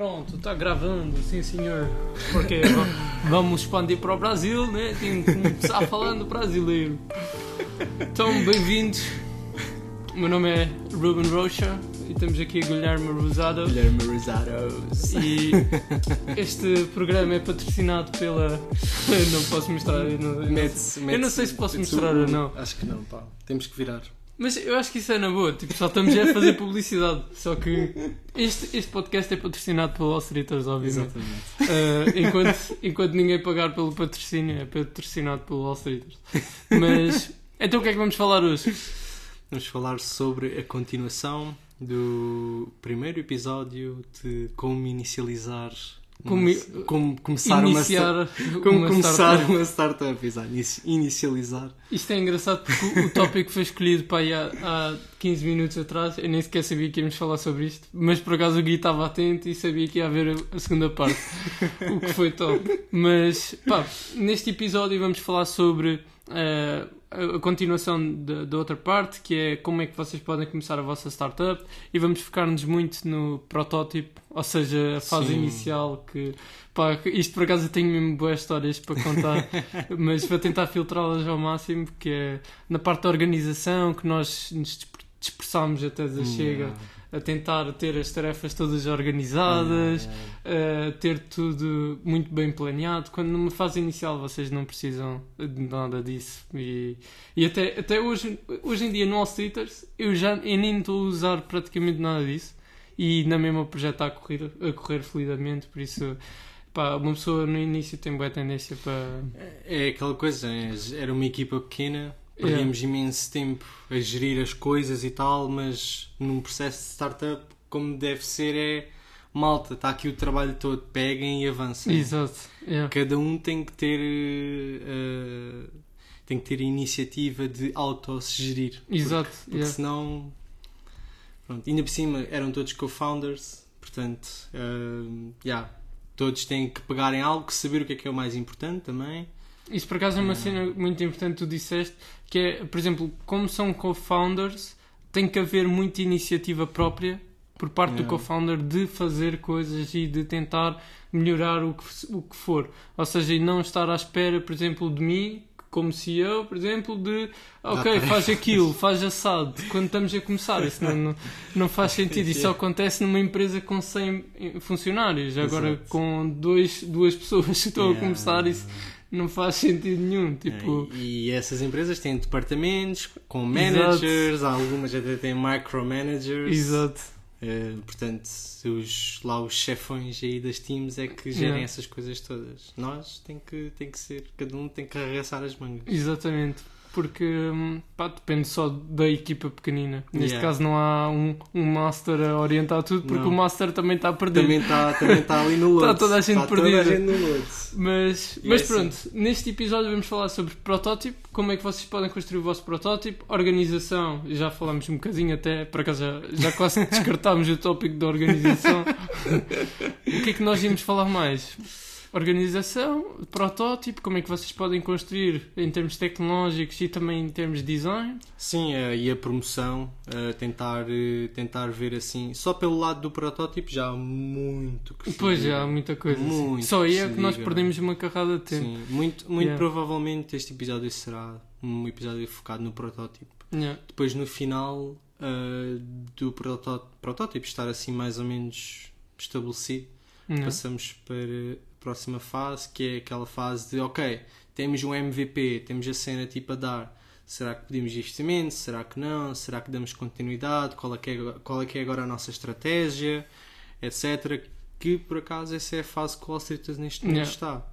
Pronto, está gravando, sim senhor. Porque vamos expandir para o Brasil, né? Tem que começar falando brasileiro. Então, bem-vindos. Meu nome é Ruben Rocha e temos aqui Guilherme Rosado. Guilherme Rosados. E este programa é patrocinado pela. não posso mostrar. Eu não, eu não, eu não sei se posso mostrar ou não. Acho que não, pá. Temos que virar. Mas eu acho que isso é na boa, tipo, só estamos já a fazer publicidade. Só que este, este podcast é patrocinado pelo All Streeters, obviamente. Exatamente. Uh, enquanto, enquanto ninguém pagar pelo patrocínio, é patrocinado pelo All Streeters. Mas, então o que é que vamos falar hoje? Vamos falar sobre a continuação do primeiro episódio de como inicializar. Como uma- como começar uma Iniciar como uma começar startup. uma startup, exato. Inici- Inicializar. Isto é engraçado porque o, o tópico foi escolhido para aí há, há 15 minutos atrás. Eu nem sequer sabia que íamos falar sobre isto. Mas por acaso o Gui estava atento e sabia que ia haver a, segunda parte. o que foi top. Mas, pá, neste episódio vamos falar sobre eh, a, continuação da, da outra parte, que é como é que vocês podem começar a vossa startup. E vamos focar-nos muito no protótipo, ou seja, a fase Sim. inicial que. Pá, isto por acaso eu tenho mesmo boas histórias para contar, mas vou tentar filtrá-las ao máximo, que é na parte da organização que nós nos disper- dispersámos até da chega a tentar ter as tarefas todas organizadas, a ter tudo muito bem planeado, quando numa fase inicial vocês não precisam de nada disso. E, e até, até hoje, hoje em dia no All Streeters eu já eu nem estou a usar praticamente nada disso. E na mesma o projeto está a correr, a correr fluidamente, por isso pá, uma pessoa no início tem boa tendência para. É aquela coisa, é, era uma equipa pequena, perdíamos imenso tempo a gerir as coisas e tal, mas num processo de startup, como deve ser, é malta, está aqui o trabalho todo, peguem e avancem. Exato. yeah. Cada um tem que ter eh, tem que ter a iniciativa de auto-se gerir. Exato. Porque yeah. senão, pronto, ainda por cima eram todos co-founders, portanto, eh, yeah, todos têm que pegar em algo, saber o que é que é o mais importante também. Isso por acaso é uma Ah. cena muito importante que tu disseste, que é, por exemplo, como são co-founders, tem que haver muita iniciativa própria por parte do Yeah. co-founder de fazer coisas e de tentar melhorar o que, o que for. Ou seja, e não estar à espera, por exemplo, de mim, como CEO, por exemplo, de ok, faz aquilo, faz assado, quando estamos a começar. Isso não, não, não faz sentido. Isso só acontece numa empresa com 100 funcionários. Agora, Exato. com dois, duas pessoas que estão a Yeah. começar, isso não faz sentido nenhum. Tipo, É, e, e essas empresas têm departamentos com managers, algumas até têm micromanagers. exato. Eh, portanto, os, lá os chefões aí das teams é que gerem Yeah. essas coisas todas. Nós tem que, tem que ser, cada um tem que arregaçar as mangas. Exatamente. Porque hum, pá, depende só da equipa pequenina. Neste Yeah. caso não há um, um master a orientar tudo, porque Não. o master também está perdido. Também está também tá ali no lodo. Tá toda a gente Tá toda a perdida. gente no. Mas, E mas é pronto, neste episódio vamos falar sobre protótipo, como é que vocês podem construir o vosso protótipo, organização, já falámos um bocadinho até, por acaso já, já quase descartámos o tópico da organização. o que é que nós íamos falar mais? Organização, protótipo, como é que vocês podem construir em termos tecnológicos e também em termos de design. Sim, eh, e a promoção, eh, tentar, eh, tentar ver assim, só pelo lado do protótipo já há muito que se Pois já há muita coisa. assim. Muito Só aí que é se que nós diga. perdemos uma carrada de tempo. Sim, muito, muito Yeah. provavelmente este episódio será um episódio focado no protótipo. Yeah. Depois no final eh, do protó- protótipo estar assim mais ou menos estabelecido, Yeah. passamos para próxima fase, que é aquela fase de ok, temos um MVP, temos a cena tipo a dar. Será que pedimos investimento? Será que não? Será que damos continuidade? Qual é que é, qual é, que é agora a nossa estratégia? Etc. Que por acaso essa é a fase que o Wall Street neste momento Yeah. está.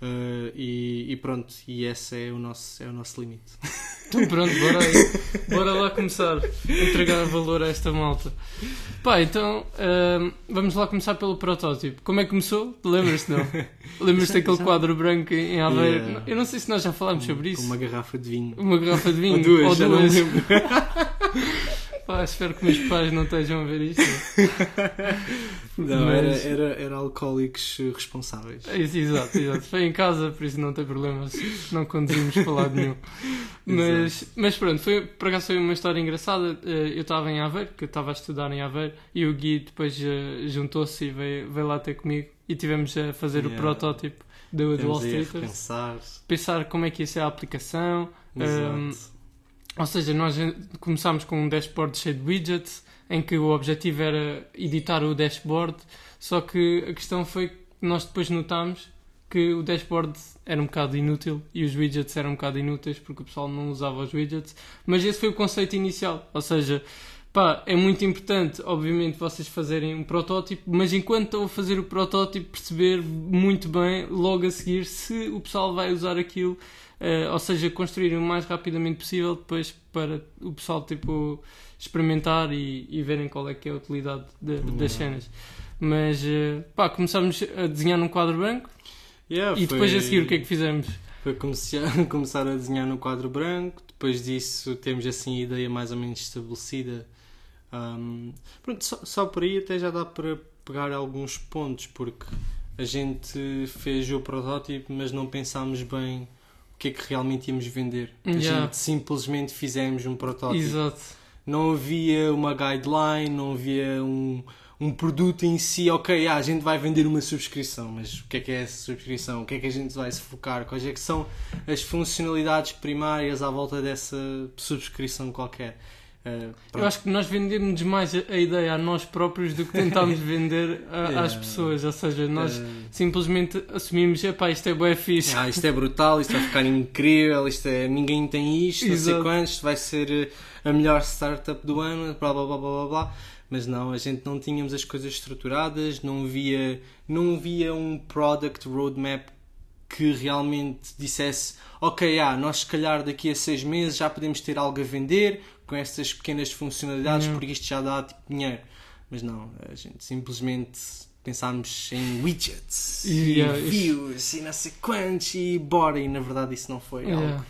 Uh, e, e pronto, e esse é o nosso, é o nosso limite. Então pronto, bora, aí. bora lá começar a entregar valor a esta malta. Pá, então ahm, vamos lá começar pelo protótipo. Como é que começou? Lembras-te não? Lembras-te daquele quadro branco em Aveiro? Yeah. Eu não sei se nós já falámos sobre Com isso. uma garrafa de vinho. Uma garrafa de vinho Ou duas, me duas. Pá, espero que meus pais não estejam a ver isto. Não, Mas- era, era, era alcoólicos responsáveis. É isso, Exato, exato. Foi em casa, por isso não tem problemas. Não conduzimos para lado nenhum. Mas, mas pronto, foi, por acaso foi uma história engraçada. Eh, Eu estava em Aveiro, que eu estava a estudar em Aveiro, e o Gui depois eh, juntou-se e veio, veio lá ter comigo. E tivemos a fazer o Yeah. protótipo do, do Wall Streeters. repensar. Pensar como é que ia ser a aplicação. Um. Ou seja, nós eh, começámos com um dashboard cheio de widgets, em que o objetivo era editar o dashboard, só que a questão foi que nós depois notámos que o dashboard era um bocado inútil e os widgets eram um bocado inúteis porque o pessoal não usava os widgets, mas esse foi o conceito inicial, ou seja, pá, é muito importante, obviamente, vocês fazerem um protótipo, mas enquanto estão a fazer o protótipo, perceber muito bem, logo a seguir, se o pessoal vai usar aquilo eh, ou seja, construírem o mais rapidamente possível depois para o pessoal tipo experimentar e, e verem qual é que é a utilidade de- das cenas. Mas eh, pá, começámos a desenhar num quadro branco Yeah, e depois foi- a seguir o que é que fizemos? Foi começar, começar a desenhar no quadro branco, depois disso temos assim a ideia mais ou menos estabelecida. Ahm, pronto, só, só por aí até já dá para pegar alguns pontos, porque a gente fez o protótipo, mas não pensámos bem o que é que realmente íamos vender. A Yeah. gente simplesmente fizemos um protótipo. Exato. Não havia uma guideline, não havia um, um produto em si, ok, ah, a gente vai vender uma subscrição, mas o que é que é essa subscrição? O que é que a gente vai se focar? Quais é que são as funcionalidades primárias à volta dessa subscrição qualquer? Uh, Eu acho que nós vendemos mais a, a ideia a nós próprios do que tentámos vender a- às Yeah. pessoas. Ou seja, nós uh, simplesmente assumimos, epá, isto é bué fixe. ah, isto é brutal, isto vai ficar incrível, isto é, ninguém tem isto, não sei Exato. quantos, isto vai ser eh, a melhor startup do ano, blá blá blá blá blá blá. Mas não, a gente não tínhamos as coisas estruturadas, não via, não via um product roadmap que realmente dissesse ok, ah, nós se calhar daqui a seis meses já podemos ter algo a vender com estas pequenas funcionalidades Não. porque isto já dá tipo dinheiro. Mas não, a gente simplesmente pensámos em widgets E, e, isso- views e não sei quantos e bora e na verdade isso não foi Yeah. algo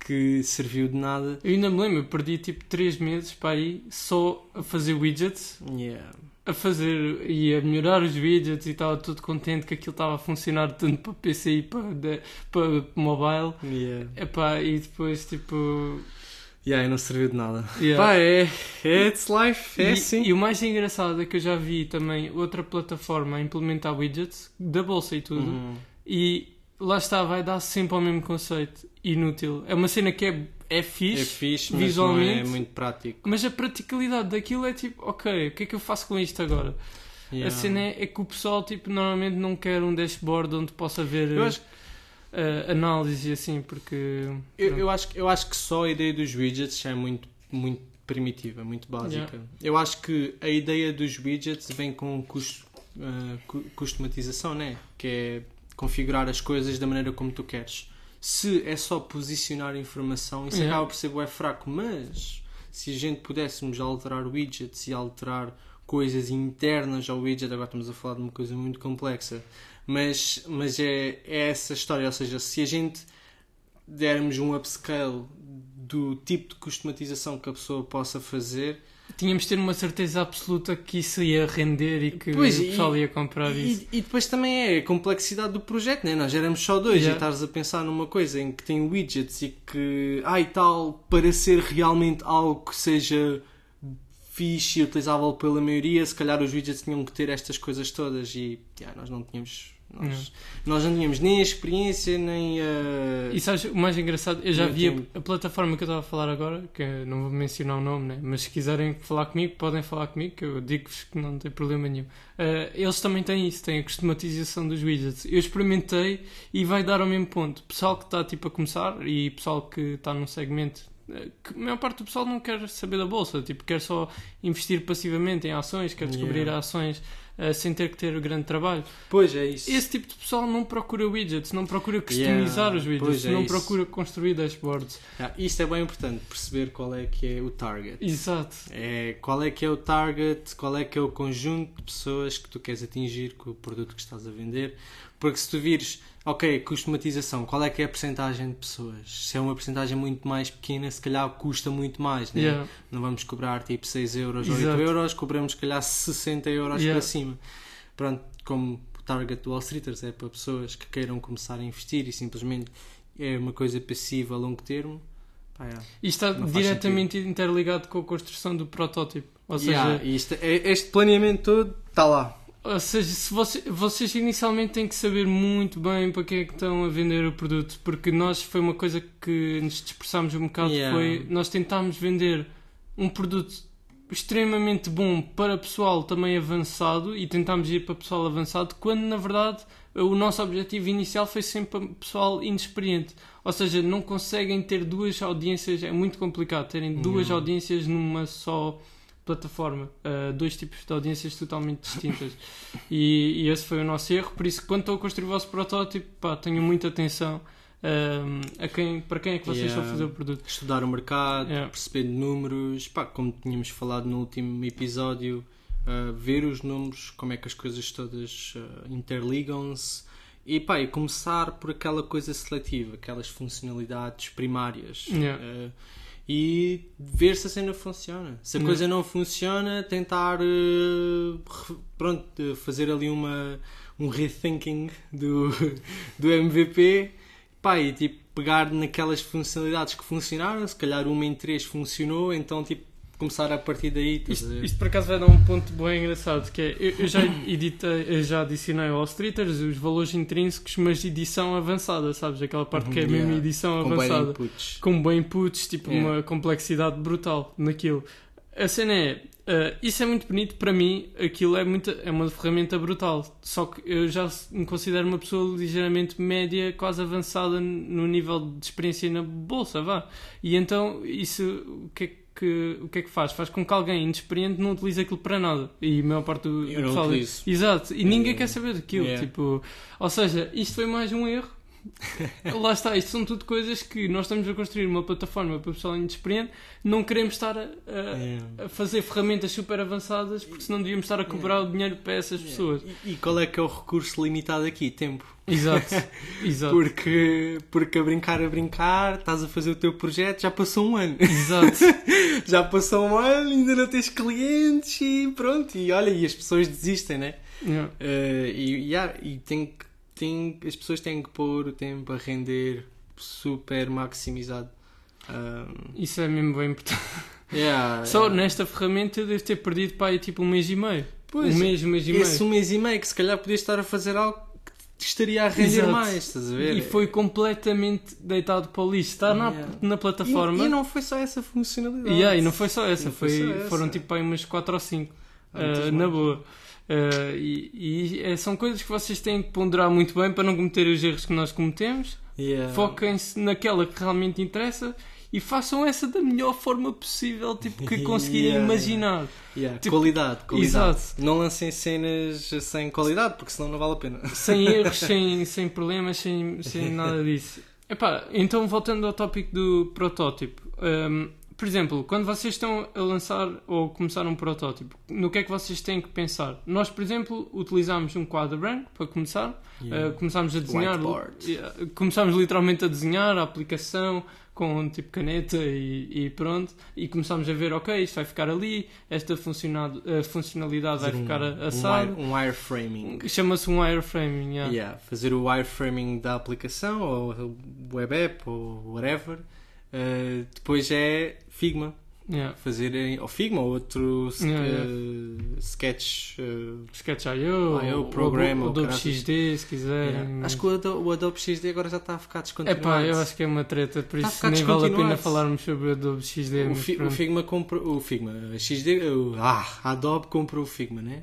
que serviu de nada. Eu ainda me lembro, eu perdi tipo 3 meses para aí só a fazer widgets Yeah. a fazer e a melhorar os widgets e estava tudo contente que aquilo estava a funcionar tanto para PC e para, de- para mobile. Yeah. Epá, e depois tipo. Yeah, e não serviu de nada. yeah. Pá, é, é it's life, é e, assim. e o mais engraçado é que eu já vi também outra plataforma a implementar widgets da bolsa e tudo. Uhum. E lá está, vai dar sempre ao mesmo conceito. Inútil. É uma cena que é, é É fixe, fixe, mas não é visualmente. muito prático. mas a praticalidade daquilo é tipo, ok, o que é que eu faço com isto agora? Yeah. A cena é, é que o pessoal tipo, normalmente não quer um dashboard onde possa ver Eu acho, uh, análise assim, porque. eu, eu, acho, eu acho que só a ideia dos widgets é muito, muito primitiva, muito básica. Yeah. Eu acho que a ideia dos widgets vem com cus- ah, cu- customatização, né? Que é configurar as coisas da maneira como tu queres. Se é só posicionar informação, isso Yeah. acaba por ser bué fraco, mas se a gente pudéssemos alterar widgets e alterar coisas internas ao widget, agora estamos a falar de uma coisa muito complexa, mas, mas é, é essa história, ou seja, se a gente dermos um upscale do tipo de customatização que a pessoa possa fazer, Tínhamos de ter uma certeza absoluta que isso ia render e que Pois, o e- pessoal ia comprar isso. E, e depois também é a complexidade do projeto, né? nós éramos só dois Yeah. e estares a pensar numa coisa em que tem widgets e que, ai tal, para ser realmente algo que seja fixe e utilizável pela maioria, se calhar os widgets tinham que ter estas coisas todas e yeah, nós não tínhamos. Nós, nós não tínhamos nem a experiência nem a. E sabes, o mais engraçado, eu já Não vi a, plataforma que eu estava a falar agora, que não vou mencionar o nome, né? mas se quiserem falar comigo, podem falar comigo, que eu digo-vos que não tem problema nenhum. Eh, eles também têm isso, têm a customatização dos widgets. Eu experimentei e vai dar ao mesmo ponto. Pessoal que está tipo a começar e pessoal que está num segmento que a maior parte do pessoal não quer saber da bolsa, tipo, quer só investir passivamente em ações, quer descobrir Yeah. ações eh, sem ter que ter grande trabalho. Pois é isso. Esse tipo de pessoal não procura widgets, não procura customizar Yeah, os widgets, é não isso. procura construir dashboards. Ah, isto é bem importante, perceber qual é que é o target. Exato. É, qual é que é o target, qual é que é o conjunto de pessoas que tu queres atingir com o produto que estás a vender. Porque se tu vires, ok, customatização, qual é que é a percentagem de pessoas? Se é uma percentagem muito mais pequena, se calhar custa muito mais, né? Yeah. Não vamos cobrar tipo 6 euros ou 8 Exato. euros, cobramos se calhar 60 euros Yeah. para cima. Pronto, como o target do Wall Streeters é para pessoas que queiram começar a investir e simplesmente é uma coisa passiva a longo termo. Pá, yeah. E está Não diretamente interligado com a construção do protótipo. Ou seja, Yeah, é- este planeamento todo está lá. Ou seja, se você- vocês inicialmente têm que saber muito bem para quem é que estão a vender o produto, porque nós foi uma coisa que nos dispersámos um bocado, Yeah. foi nós tentámos vender um produto extremamente bom para pessoal também avançado e tentámos ir para pessoal avançado, quando na verdade o nosso objetivo inicial foi sempre para pessoal inexperiente. Ou seja, não conseguem ter duas audiências, é muito complicado terem duas Não. audiências numa só plataforma, uh, dois tipos de audiências totalmente distintas. e, e esse foi o nosso erro. Por isso, quando estou a construir o vosso protótipo, pá, tenham muita atenção um, a quem, para quem é que vocês Yeah. estão a fazer o produto. Estudar o mercado, Yeah. perceber números, pá, como tínhamos falado no último episódio, uh, ver os números, como é que as coisas todas uh, interligam-se e, pá, e começar por aquela coisa seletiva, aquelas funcionalidades primárias. Yeah. Uh, e ver se a cena funciona. Se a Yeah. coisa não funciona, tentar re- pronto, fazer ali uma, um rethinking do, do MVP pá, e tipo pegar naquelas funcionalidades que funcionaram, se calhar uma em três funcionou, então tipo começar a partir daí. Isto, isto por acaso vai dar um ponto bem engraçado, que é, eu, eu já editei, eu já adicionei ao Streeters os valores intrínsecos, mas edição avançada, sabes? Aquela parte que é Uhum, mesmo yeah. edição com bem avançada. inputs. com bem inputs, tipo Yeah. uma complexidade brutal naquilo. A cena é, eh, isso é muito bonito para mim, aquilo é, muita, é uma ferramenta brutal. Só que eu já me considero uma pessoa ligeiramente média, quase avançada no nível de experiência na bolsa, vá. E então isso o que é que, o que, é que faz? Faz com que alguém inexperiente não utilize aquilo para nada. E a maior parte do Eu pessoal-. Exato, e ninguém Yeah. quer saber daquilo. Yeah. Tipo, ou seja, isto foi mais um erro. Lá está, isto são tudo coisas que nós estamos a construir uma plataforma para o pessoal inexperiente, não queremos estar a, a- Yeah. a fazer ferramentas super avançadas porque senão devíamos estar a cobrar o dinheiro para essas pessoas. E, e qual é que é o recurso limitado aqui? Tempo. Exato, exato. Porque, porque a brincar a brincar, estás a fazer o teu projeto, já passou um ano. Exato. já passou um ano, ainda não tens clientes e pronto. E olha, e as pessoas desistem, né? Yeah. Eh, e yeah, e tem, que- tem, as pessoas têm que pôr o tempo a render super maximizado. Um, Isso é mesmo bem importante. yeah, Só yeah. nesta ferramenta eu devo ter perdido aí tipo um mês e meio. Pois, um mês, um mês e meio. esse um mês e meio que se calhar podias estar a fazer algo que estaria a render Exato. mais, estás a ver? E foi completamente deitado para o lixo. Está na, Yeah. na E- plataforma. E, não foi só essa funcionalidade. Yeah, e não foi só essa, foi foi, só essa. foram tipo aí umas 4 ou 5. Ah, muitas na boa. Uh, e e, eh, são coisas que vocês têm que ponderar muito bem para não cometer os erros que nós cometemos. Yeah. Foquem-se naquela que realmente interessa e façam essa da melhor forma possível, tipo que conseguirem Yeah, imaginar. Yeah, Tipo, qualidade, qualidade. exato. Não lancem cenas sem qualidade, porque senão não vale a pena. Sem erros, sem, sem problemas, sem, sem nada disso. Epá, então voltando ao tópico do protótipo. hum, por exemplo, quando vocês estão a lançar ou começar um protótipo, no que é que vocês têm que pensar? Nós, por exemplo, utilizámos um quadro branco para começar. Yeah. Uh, começámos a desenhar. Yeah, começámos literalmente a desenhar a aplicação com tipo caneta e, e pronto. E começámos a ver, ok, isto vai ficar ali, esta funcionalidade, a funcionalidade vai Fazer um- ficar um assado. wire- Um wireframing. Chama-se um wireframing. yeah. Yeah, fazer o wireframing da aplicação ou web app ou whatever. Uh, depois é Figma. Yeah. Fazer ou Figma ou outro Yeah, uh, sketch. uh, Sketch.io, Ah, eu ou- Adobe. XD, se quiserem. yeah. Acho que o Adobe, o Adobe XD agora já está a ficar É descontinuado. pá, eu acho que é uma treta, por isso nem vale a pena falarmos sobre o Adobe XD. o, Fi- o. Figma comprou. O Figma, XD. o- ah, a Adobe comprou o Figma, né?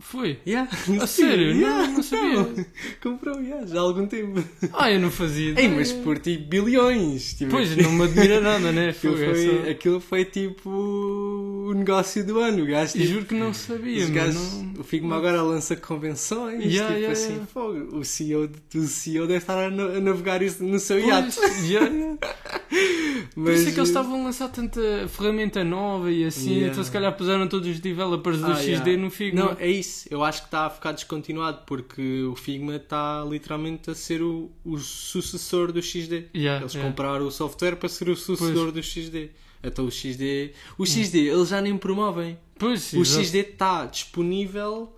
Foi? Yeah. A sério? Yeah. Não, não sabia. Comprou, yeah, já há algum tempo. Ah, eu não fazia. Ei, mas por tipo bilhões. Tipo, Pois, não me admira nada, né? Aquilo Foi, é foi, aquilo foi tipo negócio do ano. O gajo, tipo, juro que não sabia, os gajos- não... o Figma agora lança convenções. Yeah, tipo yeah, assim, yeah. O CEO, o CEO deve estar a, na- a navegar isso no seu iate. Pois, yeah. Por isso é que eles estavam a lançar tanta ferramenta nova e assim, Yeah. então se calhar puseram todos os developers do Ah, XD no Figma. Não, é isso. eu acho que está a ficar descontinuado porque o Figma está literalmente a ser o, o sucessor do XD. Eles compraram o software para ser o sucessor do XD. Então o XD. O XD, eles já nem promovem. Pois, O exato. XD está disponível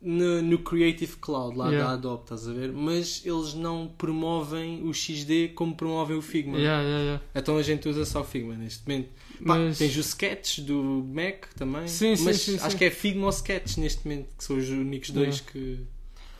no, no Creative Cloud lá Yeah. da Adobe, estás a ver? Mas eles não promovem o XD como promovem o Figma. Yeah, yeah. Então a gente usa só o Figma neste momento. Pá, Mas- Tens o Sketch do Mac também. Sim, sim, mas sim, acho sim. que é Figma ou Sketch neste momento, que são os únicos dois que.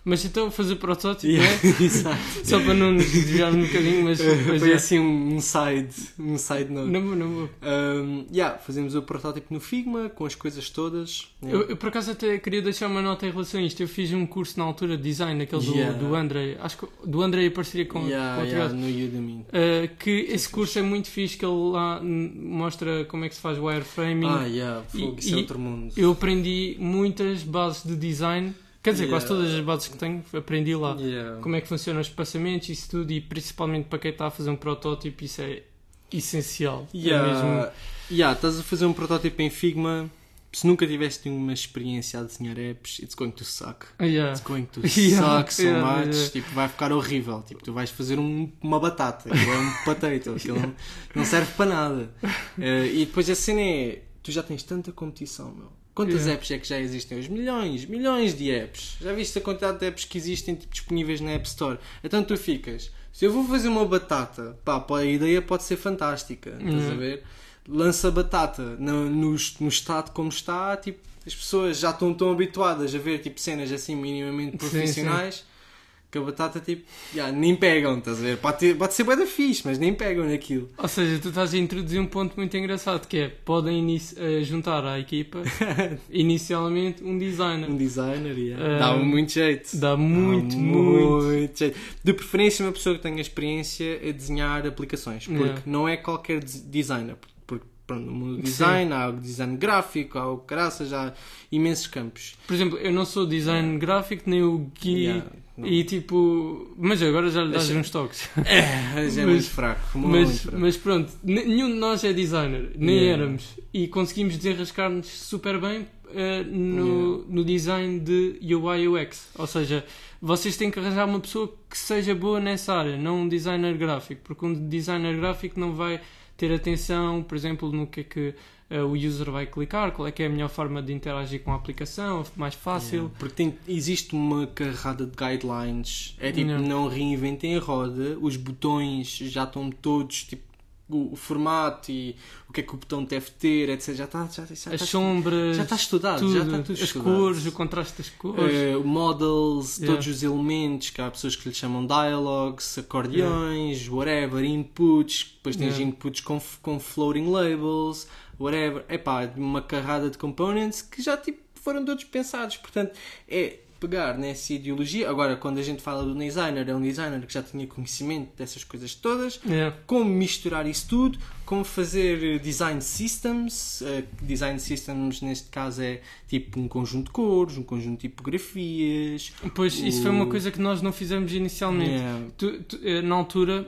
Mas então fazer protótipo, Yeah, né? Exato. Só para não nos desviarmos um bocadinho, mas, mas Foi é. assim um, side, um side note. Não, não, não. Um, yeah, fazemos o protótipo no Figma com as coisas todas. Eu, eu, por acaso até queria deixar uma nota em relação a isto. Eu fiz um curso na altura de design, aquele do, Yeah. do Andrei. Acho que do Andrei em parceria com, Yeah, com outro yeah, no Udemy. Uh, que esse curso é muito fixe, que ele lá mostra como é que se faz wireframing. Ah, yeah, fogo, isso é outro mundo. Eu aprendi muitas bases de design, quer dizer, quase Yeah. todas as bases que tenho, aprendi lá. Yeah. Como é que funcionam os espaçamentos, isso tudo, e principalmente para quem está a fazer um protótipo, isso é essencial. É Yeah, mesmo- yeah, estás a fazer um protótipo em Figma. Se nunca tiveste nenhuma experiência a desenhar apps, it's going to suck. Yeah. It's going to Yeah, suck so yeah, much. yeah. Tipo, vai ficar horrível. Tipo, tu vais fazer um- uma batata. Aquilo é um potato. Aquilo não, não serve para nada. Eh, e depois a cena é... Tu já tens tanta competição, meu. Quantas Yeah. apps é que já existem hoje? Milhões, milhões de apps. Já viste a quantidade de apps que existem tipo, disponíveis na App Store? Então tu ficas... Se eu vou fazer uma batata, pá, a ideia pode ser fantástica. Estás a Uhum. ver? Lança batata no, no, no estado como está, tipo, as pessoas já estão tão habituadas a ver tipo, cenas assim minimamente Sim, profissionais que a batata tipo, já, nem pegam, estás a ver? Pode, ter, pode ser bué da fixe, mas nem pegam naquilo. Ou seja, tu estás a introduzir um ponto muito engraçado que é podem eh, juntar à equipa inicialmente um designer. Um designer, yeah. Ah, dá muito jeito. Dá muito, Dá muito. jeito. De preferência, uma pessoa que tenha experiência a desenhar aplicações, porque Yeah. não é qualquer des- designer. Porque pronto, no mundo do Sim. design há o design gráfico, há o caraças, há imensos campos. Por exemplo, eu não sou design gráfico nem o Gui Yeah, não. e tipo. Mas agora já lhe dás uns toques. É, mas é Mas- muito fraco. Muito Mas, fraco. mas pronto, nenhum de nós é designer, nem Yeah. éramos. E conseguimos desenrascar-nos super bem eh, no, no design de UI UX. Ou seja, vocês têm que arranjar uma pessoa que seja boa nessa área, não um designer gráfico, porque um designer gráfico não vai ter atenção, por exemplo, no que é que o user vai clicar, qual é que é a melhor forma de interagir com a aplicação, mais fácil. Yeah. Porque tem- existe uma carrada de guidelines. É tipo, Yeah. não reinventem a roda. Os botões já estão todos, tipo, o, o formato e o que é que o botão deve ter, etc. Já está já, já, As está- sombras, já está estudado. tudo, já está tudo as estudado. cores, o contraste das cores. Eh, models, Yeah. todos os elementos, que há pessoas que lhe chamam dialogues, acordeões, whatever, inputs, depois tens Yeah. inputs com, com floating labels, whatever. Epá, uma carrada de components que já tipo, foram todos pensados. Portanto, é pegar nessa ideologia. Agora, quando a gente fala do designer, é um designer que já tinha conhecimento dessas coisas todas, Yeah. como misturar isso tudo, como fazer eh, design systems. eh, Design systems, neste caso, é tipo um conjunto de cores, um conjunto de tipografias. Pois, isso foi uma coisa que nós não fizemos inicialmente. Yeah. Tu- tu- eh, na altura,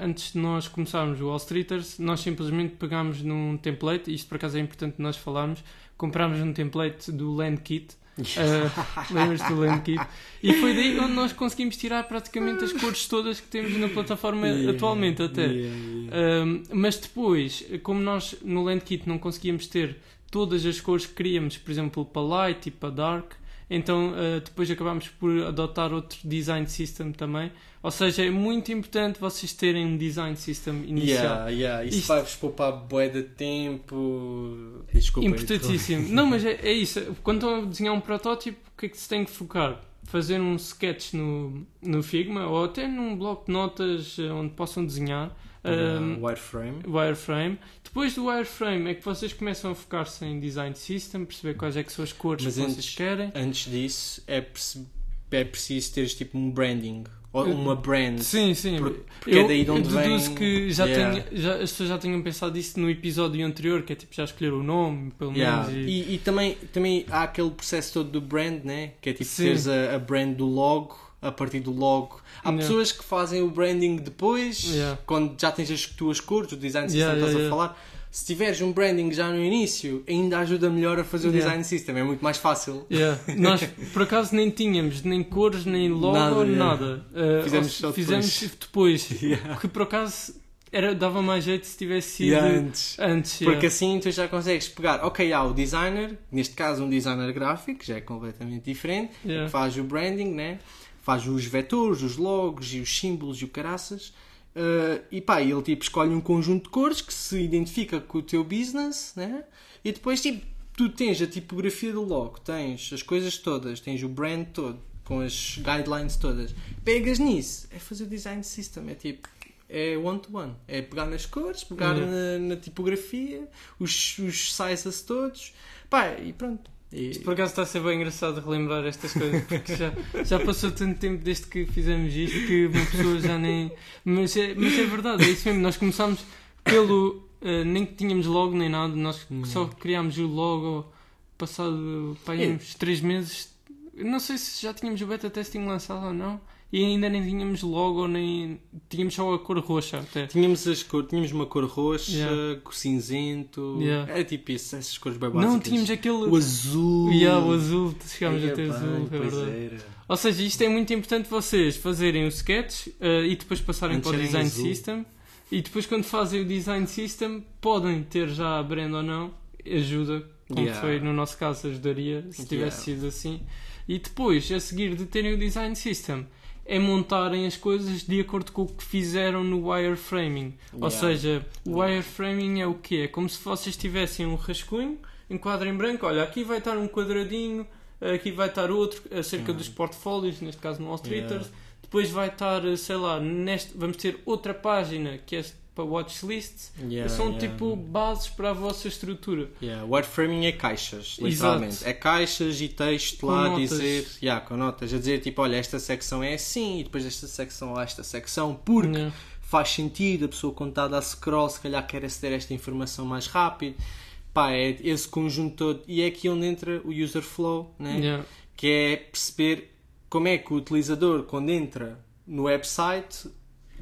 antes de nós começarmos o All Streeters, nós simplesmente pegámos num template, isto por acaso é importante nós falarmos, comprámos um template do Landkit. Eh, Lembras-te do Landkit? E foi daí onde nós conseguimos tirar praticamente as cores todas que temos na plataforma Yeah, atualmente até. yeah, yeah. Um, mas depois, como nós no Landkit não conseguíamos ter todas as cores que queríamos, por exemplo, para light e para dark, então uh, depois acabámos por adotar outro design system também. Ou seja, é muito importante vocês terem um design system inicial. Yeah, yeah. Isso Isto- vai-vos poupar bué de tempo. Desculpa. Importantíssimo. Não, mas é, é isso. Quando estão a desenhar um protótipo, o que é que se tem que focar? Fazer um sketch no, no Figma ou até num bloco de notas eh, onde possam desenhar. Um, wireframe. wireframe. Depois do wireframe é que vocês começam a focar-se em design system, perceber quais é que são as cores Mas que antes- vocês querem. Antes disso, é, é preciso teres tipo um branding. Ou uma brand. Sim, sim. Por- porque eu, é daí de onde eu deduzo vem- que já Yeah. já, as pessoas já tenham pensado isso no episódio anterior, que é tipo já escolher o nome, pelo menos. Yeah. e- E, e também, também há aquele processo todo do brand, né? Que é tipo Sim. teres a, a brand do logo, a partir do logo. Há Yeah. pessoas que fazem o branding depois, Yeah. quando já tens as tuas cores, o design system Yeah, que estás yeah, a falar. se tiveres um branding já no início, ainda ajuda melhor a fazer o Yeah. design system, é muito mais fácil. Yeah. Nós, por acaso, nem tínhamos nem cores, nem logo, Nada, nada. yeah. Uh, Fizemos só fizemos depois. Yeah. Porque, por acaso, era, dava mais jeito se tivesse sido E antes. antes. Porque yeah. assim tu já consegues pegar, ok, há o designer, neste caso um designer gráfico, já é completamente diferente, Yeah. que faz o branding, né? Faz os vetores, os logos e os símbolos e o caraças. Uh, e pá, ele tipo escolhe um conjunto de cores que se identifica com o teu business, né? E depois tipo, tu tens a tipografia do logo, tens as coisas todas, tens o brand todo, com as guidelines todas. Pegas nisso, é fazer o design system, é tipo, é one to one. É pegar nas cores, pegar Yeah. na, na tipografia, os, os sizes todos, pá, e pronto. E, Por acaso está a ser bem engraçado relembrar estas coisas, porque já, já passou tanto tempo desde que fizemos isto que uma pessoa já nem. Mas é, mas é verdade, é isso mesmo. Nós começámos pelo. eh, nem que tínhamos logo nem nada, nós só criámos o logo passado pá, É. uns 3 meses. Não sei se já tínhamos o beta testing lançado ou não, e ainda nem tínhamos logo, nem. Tínhamos só a cor roxa até. Tínhamos, as cor, tínhamos uma cor roxa, Yeah. cinzento, Yeah. é tipo isso, essas cores bem básicas. Não, tínhamos aquele. o azul. Yeah, o azul, chegámos Ia a ter azul, é verdade. era. Ou seja, isto é muito importante vocês fazerem o sketch eh, e depois passarem Antes para o design azul. system. E depois, quando fazem o design system, podem ter já a brand ou não, ajuda, como Yeah. foi no nosso caso, ajudaria se tivesse sido assim. E depois, a seguir de terem o design system, é montarem as coisas de acordo com o que fizeram no wireframing. Ou Yeah. seja, o wireframing é o quê? É como se vocês tivessem um rascunho em quadro em branco. Olha, aqui vai estar um quadradinho, aqui vai estar outro acerca dos portfólios, neste caso no Wall Streeters. Yeah. Depois vai estar, sei lá, neste, vamos ter outra página que é para watchlists. Yeah, São yeah. tipo bases para a vossa estrutura. Yeah, wireframing é caixas, Exato. literalmente. É caixas e texto Com lá a notas. dizer, yeah, com notas, a dizer tipo, olha, esta secção é assim e depois esta secção há esta secção, porque Yeah. faz sentido, a pessoa quando está a dar scroll, se calhar quer aceder a esta informação mais rápido. Pá, é esse conjunto todo. E é aqui onde entra o user flow, né? Que é perceber como é que o utilizador, quando entra no website,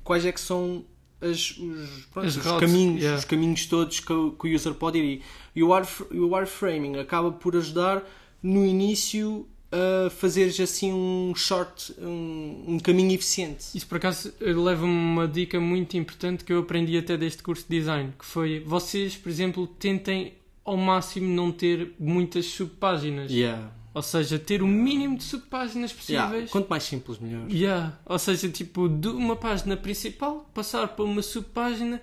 quais é que são as- os, pronto, os routes, caminhos, yeah. os caminhos todos que, o- que o user pode ir. E o, wiref- o wireframing acaba por ajudar no início a fazeres assim um short, um, um caminho eficiente. Isso por acaso leva-me uma dica muito importante que eu aprendi até deste curso de design, que foi vocês, por exemplo, tentem ao máximo não ter muitas subpáginas. Yeah. Ou seja, ter o mínimo de subpáginas Yeah. possíveis. Quanto mais simples, melhor. Yeah. Ou seja, tipo, de uma página principal, passar para uma subpágina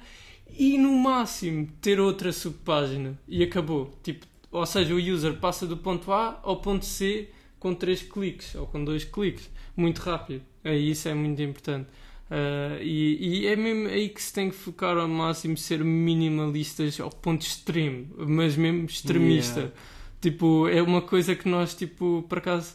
e no máximo ter outra subpágina. E acabou. Tipo, ou seja, o user passa do ponto A ao ponto C com três cliques ou com dois cliques. Muito rápido. Aí isso é muito importante. Ah, e, e é mesmo aí que se tem que focar ao máximo, ser minimalistas ao ponto extremo, mas mesmo extremista. Yeah. Tipo, é uma coisa que nós, tipo, por acaso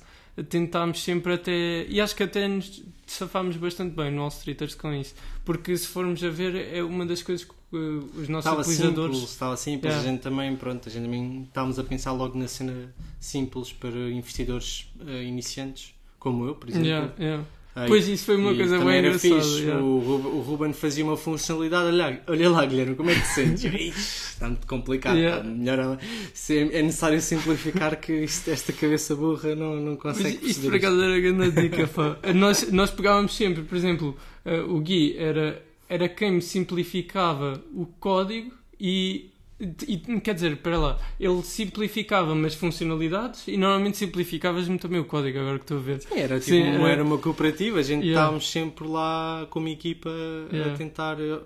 tentámos sempre até. E acho que até nos safámos bastante bem no Wall Streeters com isso. Porque se formos a ver, é uma das coisas que uh, os nossos Estava utilizadores. simples, estava simples, Yeah. a gente também, pronto, a gente também estávamos a pensar logo na cena simples para investidores eh, iniciantes, como eu, por exemplo. Yeah, yeah. Ah, Pois isso foi uma coisa bem engraçada. fixe. yeah. O, Ruben, fazia uma funcionalidade, olha, olha lá, Guilherme, como é que te sentes? Eu, "Ixi, Está muito complicado, Yeah. pá, melhor, é, é necessário simplificar que isto- esta cabeça burra não, não Mas consegue isto por acaso era grande dica, pá. Nós, nós pegávamos sempre, por exemplo, eh, o Gui era, era quem me simplificava o código e, e, quer dizer, para lá, ele simplificava-me as funcionalidades e normalmente simplificavas-me também o código, agora que estou a ver. Sim, era, tipo, Sim, era- era uma cooperativa, a gente Yeah. estávamos sempre lá como equipa Yeah. a tentar eh,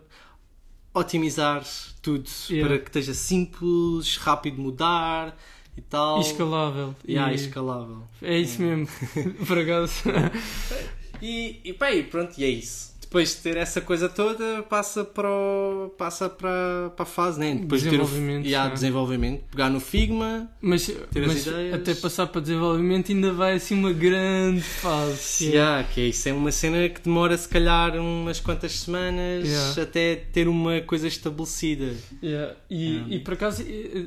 otimizar tudo Yeah. para que esteja simples, rápido de mudar e tal. E escalável. Yeah, E- escalável. É isso mesmo, por acaso. E, e pá, e pronto, e é isso. Depois de ter essa coisa toda, passa para, o- passa para, para a fase, né? Depois de ter o Desenvolvimento, e há sim. desenvolvimento, pegar no Figma, Mas, as mas até passar para desenvolvimento ainda vai assim uma grande fase. é- Yeah, que é isso é uma cena que demora se calhar umas quantas semanas Yeah. até ter uma coisa estabelecida. Yeah. E, Yeah. e por acaso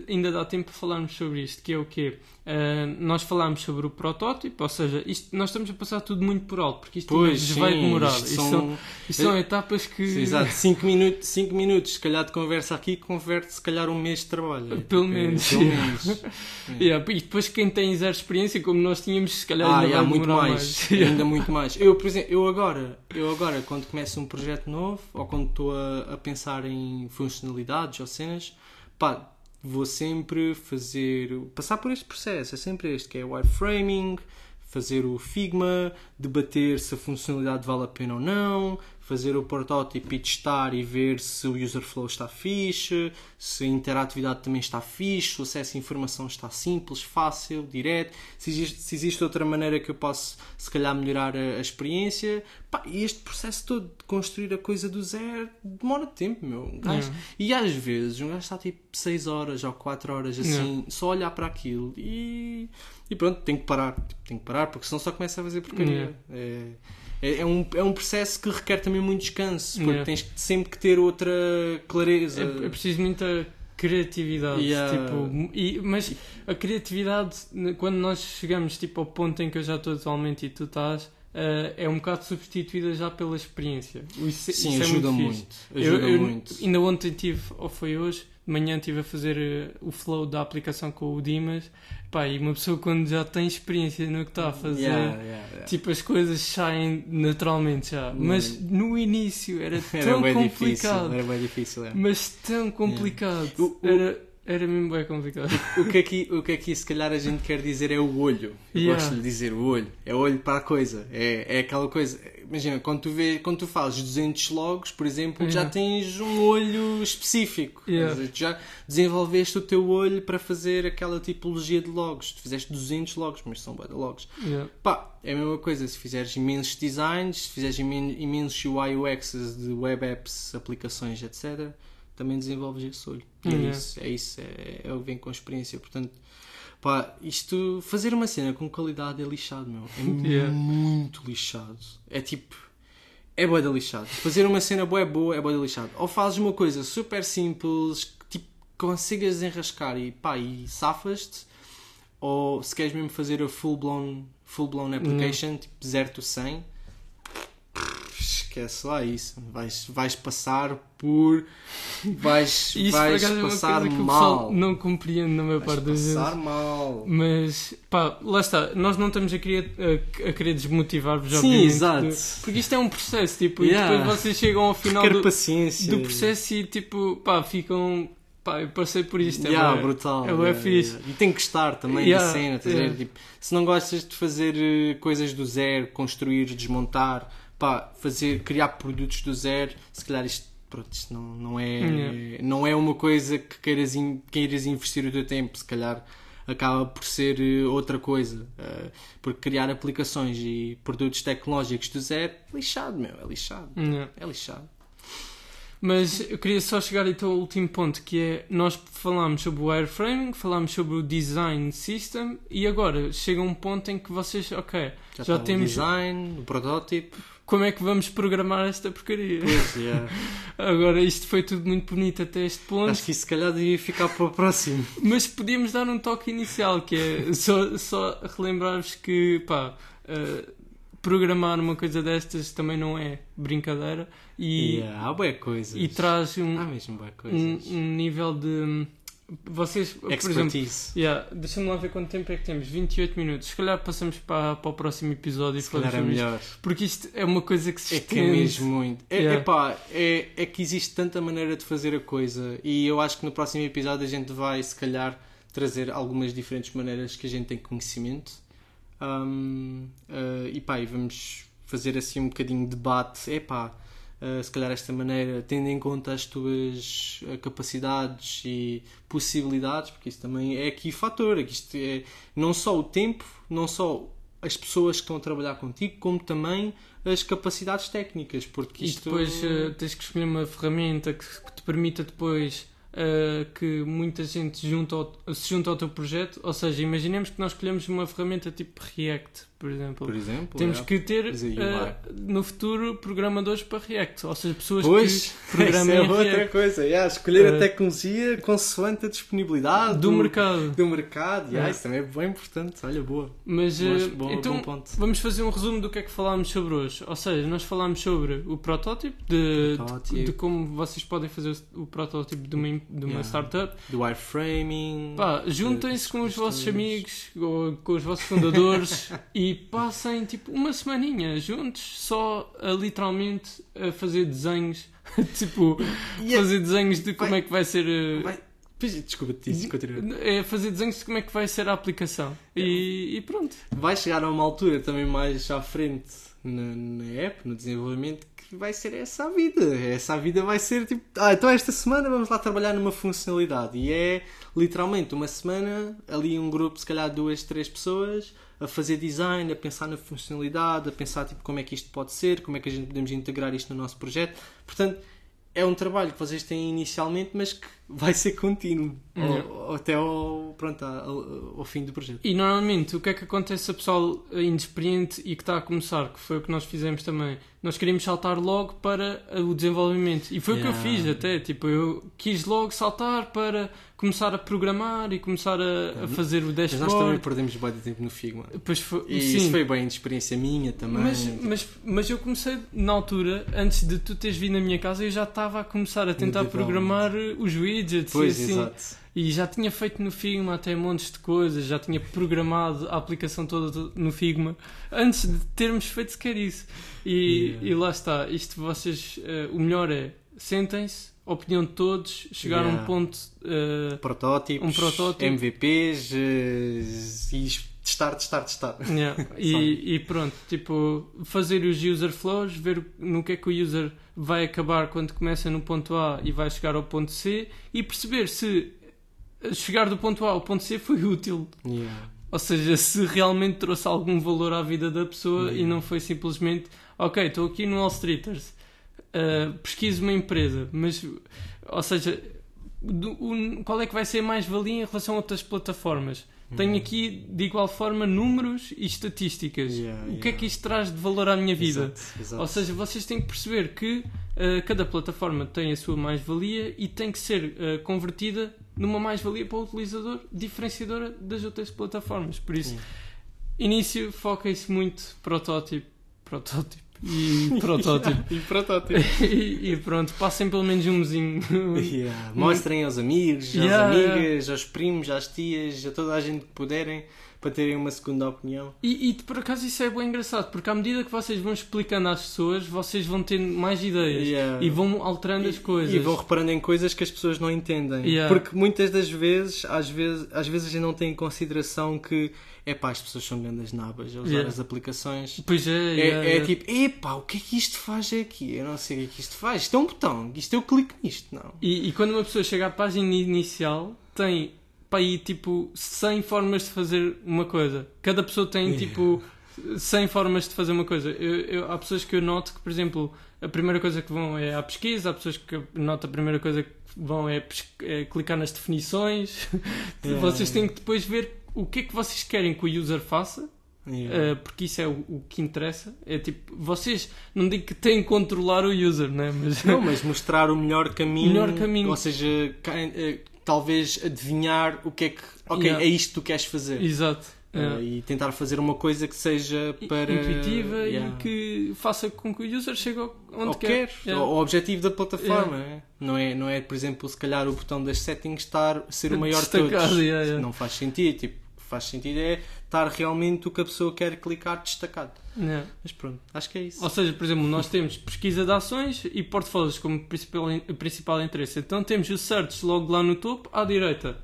ainda dá tempo para falarmos sobre isto, que é o quê? Uh, nós falámos sobre o protótipo, ou seja, isto, nós estamos a passar tudo muito por alto, porque isto Pois, vai sim, demorar. isto Isto são- são, isto são etapas que. Sim, Exato, 5 minutos, cinco minutos, se calhar de conversa aqui, converte se calhar um mês de trabalho. Pelo É, menos, Pelo yeah. menos. Yeah, e depois quem tem zero experiência, como nós tínhamos, se calhar Ah, ainda yeah, muito mais, mais. ainda muito mais. Eu, por exemplo, eu agora, eu agora quando começo um projeto novo ou quando estou a, a pensar em funcionalidades ou cenas, pá, vou sempre fazer, passar por este processo, é sempre este, que é wireframing, fazer o Figma, debater se a funcionalidade vale a pena ou não, fazer o protótipo e testar e ver se o user flow está fixe, se a interatividade também está fixe, se o acesso à informação está simples, fácil, direto, se existe, se existe outra maneira que eu posso se calhar melhorar a, a experiência. Pá, e este processo todo de construir a coisa do zero demora tempo, meu. Um gajo- E às vezes um gajo está tipo 6 horas ou 4 horas assim, só a olhar para aquilo e, e pronto, tem que parar. Tipo, tem que parar porque senão só começa a fazer porcaria. É, é, é um, é um processo que requer também muito descanso, porque Yeah. tens sempre que ter outra clareza. É, é preciso muita criatividade. Yeah. Tipo, e- mas a criatividade, quando nós chegamos tipo, ao ponto em que eu já estou atualmente e tu estás, eh, é um bocado substituída já pela experiência. Isso, Sim, isso é ajuda muito. muito. fixe. Eu- Ajuda eu muito. Ainda ontem tive, ou foi hoje, de manhã estive a fazer eh, o flow da aplicação com o Dimas. Pá, e uma pessoa quando já tem experiência no que está a fazer. Yeah, yeah, yeah. Tipo, as coisas saem naturalmente já. Mas no início era Era tão bem complicado. difícil. Era bem difícil, é. Mas tão complicado. O- o- Era, era mesmo bem complicado. O que, aqui, o que aqui se calhar a gente quer dizer é o olho. Eu Yeah. gosto de dizer o olho. É o olho para a coisa. É, é aquela coisa. Imagina, quando tu, vê, quando tu fazes 200 logos, por exemplo, já Yeah. tens um olho específico. Yeah. Dizer, já desenvolveste o teu olho para fazer aquela tipologia de logos. Tu fizeste 200 logos, mas são de logos. Yeah. Pá, é a mesma coisa. Se fizeres imensos designs, se fizeres imen- imensos UI UXs de web apps, aplicações, etc., também desenvolves esse olho. E é Yeah. isso, é isso. É, é o que vem com a experiência. Portanto, pá, isto, fazer uma cena com qualidade é lixado, meu. É Yeah. muito lixado. É tipo. É boa de lixado. Fazer uma cena boa boa é boa de lixado. Ou fazes uma coisa super simples que tipo consigas desenrascar e pá, e safas-te. Ou se queres mesmo fazer a full blown, full blown application, tipo 0 to 100, esquece lá isso. Vais, vais passar por. Vais, isso por vais acaso é passar o mal. não compreende na maior Vais parte das vezes. passar mal. Mas, pá, lá está. Nós não estamos a querer, a, a querer desmotivar-vos, Sim, exato. Porque isto é um processo, tipo, Yeah. e depois vocês chegam ao final do, do processo e, tipo, pá, ficam. Pá, eu passei por isto. é Yeah, bué- brutal. É yeah, fixe. yeah. E tem que gostar também Yeah, da cena. yeah. Tipo, se não gostas de fazer eh, coisas do zero, construir, desmontar, pá, fazer, criar produtos do zero, se calhar isto, pronto, isto não, não, é, Yeah. não é uma coisa que queiras, in- queiras investir o teu tempo. Se calhar acaba por ser eh, outra coisa. eh, porque criar aplicações e produtos tecnológicos do zero é lixado, meu. É lixado. Yeah. É lixado. Mas eu queria só chegar então ao último ponto, que é nós falámos sobre o wireframing, falámos sobre o design system e agora chega um ponto em que vocês, ok, Já, já, temos o design, o protótipo. Como é que vamos programar esta porcaria? Pois, yeah. Agora isto foi tudo muito bonito até este ponto, Acho que isso se calhar devia ficar para o próximo. mas podíamos dar um toque inicial, que é só, só relembrar-vos que pá, eh, programar uma coisa destas também não é brincadeira e, Yeah, há boas coisas. e traz um, Há mesmo boas um, coisas. um nível de. Vocês, por exemplo, Expertise. yeah, deixa-me lá ver quanto tempo é que temos. 28 minutos. Se calhar passamos para, para o próximo episódio e Se calhar é sobre isto. melhor. Porque isto é uma coisa que se É que estende. é mesmo muito. É, Yeah. epá, é, é que existe tanta maneira de fazer a coisa e eu acho que no próximo episódio a gente vai, se calhar, trazer algumas diferentes maneiras que a gente tem conhecimento. Um, uh, e pá, e vamos fazer assim um bocadinho de debate. Epá, uh, se calhar esta maneira, tendo em conta as tuas uh, capacidades e possibilidades, porque isso também é aqui fator. é que Isto é não só o tempo, não só as pessoas que estão a trabalhar contigo, como também as capacidades técnicas, porque E isto depois eh, tens que escolher uma ferramenta que, que te permita depois eh, que muita gente junta ao- se junta ao teu projeto. Ou seja, imaginemos que nós escolhemos uma ferramenta tipo React por exemplo. Por exemplo, Temos é. que ter eh, no futuro programadores para React, ou seja, pessoas Pois, que programem essa é outra React coisa. yeah, escolher Eh, a tecnologia consoante a disponibilidade do mercado. do mercado. yeah, É. Isso também é bem importante. Olha, boa. Mas Bom, eh, bom, então vamos fazer um resumo do que é que falámos sobre hoje. Ou seja, nós falámos sobre o protótipo, de, Protótipo. de, de como vocês podem fazer o protótipo de uma, de uma Yeah. startup. Do wireframing. Juntem-se com os vossos amigos ou com os vossos fundadores e passem tipo uma semaninha juntos só a literalmente a fazer desenhos. tipo, E é- fazer desenhos de como vai- é que vai ser. eh, vai- Desculpa, disse, continua. É fazer desenhos de como é que vai ser a aplicação. E, e pronto. Vai chegar a uma altura também mais à frente na, na app, no desenvolvimento, vai ser essa a vida. Essa a vida vai ser tipo, ah, então esta semana vamos lá trabalhar numa funcionalidade. E é literalmente uma semana, ali um grupo, se calhar duas, três pessoas, a fazer design, a pensar na funcionalidade, a pensar tipo como é que isto pode ser, como é que a gente podemos integrar isto no nosso projeto. Portanto, é um trabalho que vocês têm inicialmente, mas que vai ser contínuo ao- ao- até ao, pronto, ao, ao fim do projeto. E normalmente o que é que acontece a pessoal inexperiente e que está a começar, que foi o que nós fizemos também? Nós queríamos saltar logo para o desenvolvimento. E foi o que eu Yeah. fiz até. Tipo, eu quis logo saltar para começar a programar e começar a, a fazer o Mas nós também dashboard. perdemos bem de tempo no Figma. Depois foi, E sim, isso foi bem de experiência minha também. Mas, mas, mas eu comecei na altura, antes de tu teres vindo à minha casa, eu já estava a começar a tentar programar os widgets Pois, e assim. exato. E já tinha feito no Figma até montes de coisas, já tinha programado a aplicação toda no Figma antes de termos feito sequer isso. E, Yeah. e lá está, isto vocês, eh, o melhor é sentem-se, opinião de todos, chegar a um Yeah. ponto. eh, Protótipos, Um protótipo. MVPs eh, e testar, testar, testar. Yeah. E, e pronto, tipo, fazer os user flows, ver no que é que o user vai acabar quando começa no ponto A e vai chegar ao ponto C e perceber se chegar do ponto A ao ponto C foi útil. Yeah. Ou seja, se realmente trouxe algum valor à vida da pessoa Yeah. e não foi simplesmente, ok, estou aqui no Wall Streeters, uh, pesquiso uma empresa, mas, ou seja, do- o- qual é que vai ser mais valia em relação a outras plataformas? Tenho aqui, de igual forma, números e estatísticas. Yeah, o que é que isto traz de valor à minha vida? Exato, exato. Ou seja, vocês têm que perceber que uh, cada plataforma tem a sua mais-valia e tem que ser uh, convertida numa mais-valia para o utilizador diferenciadora das outras plataformas. Por isso, Sim. início, foquem-se muito protótipo, protótipo e protótipo. e protótipo. e, e pronto, passem pelo menos um mesinho. Yeah. Mostrem aos amigos, Yeah, às amigas, aos primos, às tias, a toda a gente que puderem para terem uma segunda opinião. E, e por acaso isso é bem engraçado, porque à medida que vocês vão explicando às pessoas, vocês vão tendo mais ideias Yeah. e vão alterando as coisas. E vão reparando em coisas que as pessoas não entendem. Yeah. Porque muitas das vezes, às vezes, às vezes a gente não tem em consideração que é pá, as pessoas são grandes nabas a usar Yeah. as aplicações. Pois é, É, yeah, é yeah. tipo, epá, o que é que isto faz aqui? Eu não sei o que é que isto faz. Isto é um botão, isto eu clico nisto, não. E, e quando uma pessoa chega à página inicial, tem para aí tipo 100 formas de fazer uma coisa. Cada pessoa tem tipo 100 formas de fazer uma coisa. Eu, eu- há pessoas que eu noto que, por exemplo, a primeira coisa que vão é à pesquisa, há pessoas que eu noto a primeira coisa que vão é, é clicar nas definições. Yeah. Vocês têm que depois ver o que é que vocês querem que o user faça. Yeah. Uh, porque isso é o, o que interessa. É tipo, vocês não digo que têm que controlar o user, né? Mas Não, mas mostrar o melhor caminho. Melhor caminho. Ou seja, eh, talvez adivinhar o que é que. Ok, Yeah. é isto que tu queres fazer. exato. Eh, É. e tentar fazer uma coisa que seja para. intuitiva Yeah. e que faça com que o user chegue onde Ou quer. quer, Yeah. o objetivo da plataforma. é? Não, é, não é, por exemplo, se calhar o botão das settings estar ser o maior de todos. yeah, yeah. Não faz sentido. Tipo, faz sentido é estar realmente o que a pessoa quer clicar destacado. Yeah. Mas pronto, acho que é isso. Ou seja, por exemplo, nós temos pesquisa de ações e portfólios como principal, principal interesse. Então temos o search logo lá no topo, à direita.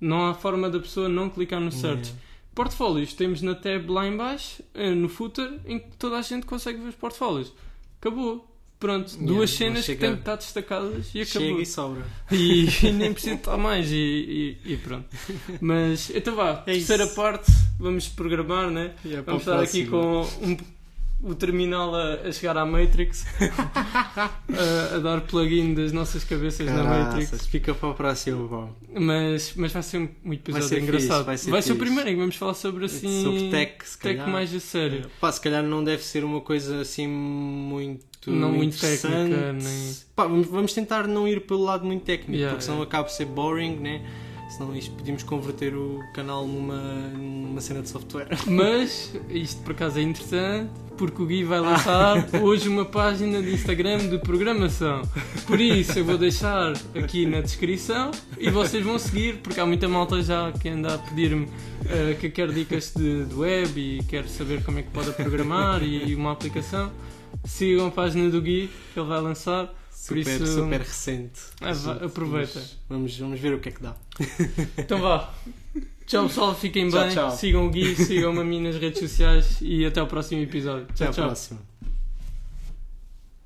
Não há forma da pessoa não clicar no search. Yeah. Portfólios temos na tab lá em baixo, eh, no footer, em que toda a gente consegue ver os portfólios. Acabou. Pronto, Yeah, duas cenas que chega- têm que estar destacadas e acabou. Chega e sobra. E, e nem preciso estar mais e, e- e pronto. Mas então vá, É isso. terceira parte, vamos programar, né? Yeah, Vamos para o estar aqui com um, o terminal a, a chegar à Matrix, a, a dar plugin das nossas cabeças na Matrix. Caraças, Fica para o próximo, pá. Mas, mas vai ser um episódio ser engraçado. fixe, vai ser o fixe. primeiro em que vamos falar sobre assim. Sobre tech, se tech calhar. mais a sério. Pá, se calhar não deve ser uma coisa assim muito. Não muito técnica, nem- Pá, vamos, vamos tentar não ir pelo lado muito técnico, Yeah, porque senão yeah. acaba por ser boring, né? Senão isto podíamos converter o canal numa, numa cena de software. Mas isto por acaso é interessante porque o Gui vai lançar hoje uma página de Instagram de programação. Por isso eu vou deixar aqui na descrição e vocês vão seguir porque há muita malta já que anda a pedir-me eh, que quer dicas de, de web e quer saber como é que pode programar e uma aplicação. Sigam a página do Gui que ele vai lançar. Super, isso- super recente. Aproveita. Vamos, vamos ver o que é que dá. Então vá. Tchau pessoal, fiquem Tchau, bem. tchau. Sigam o Gui, sigam-me a mim nas redes sociais e até ao próximo episódio. Até Tchau, à tchau. próxima.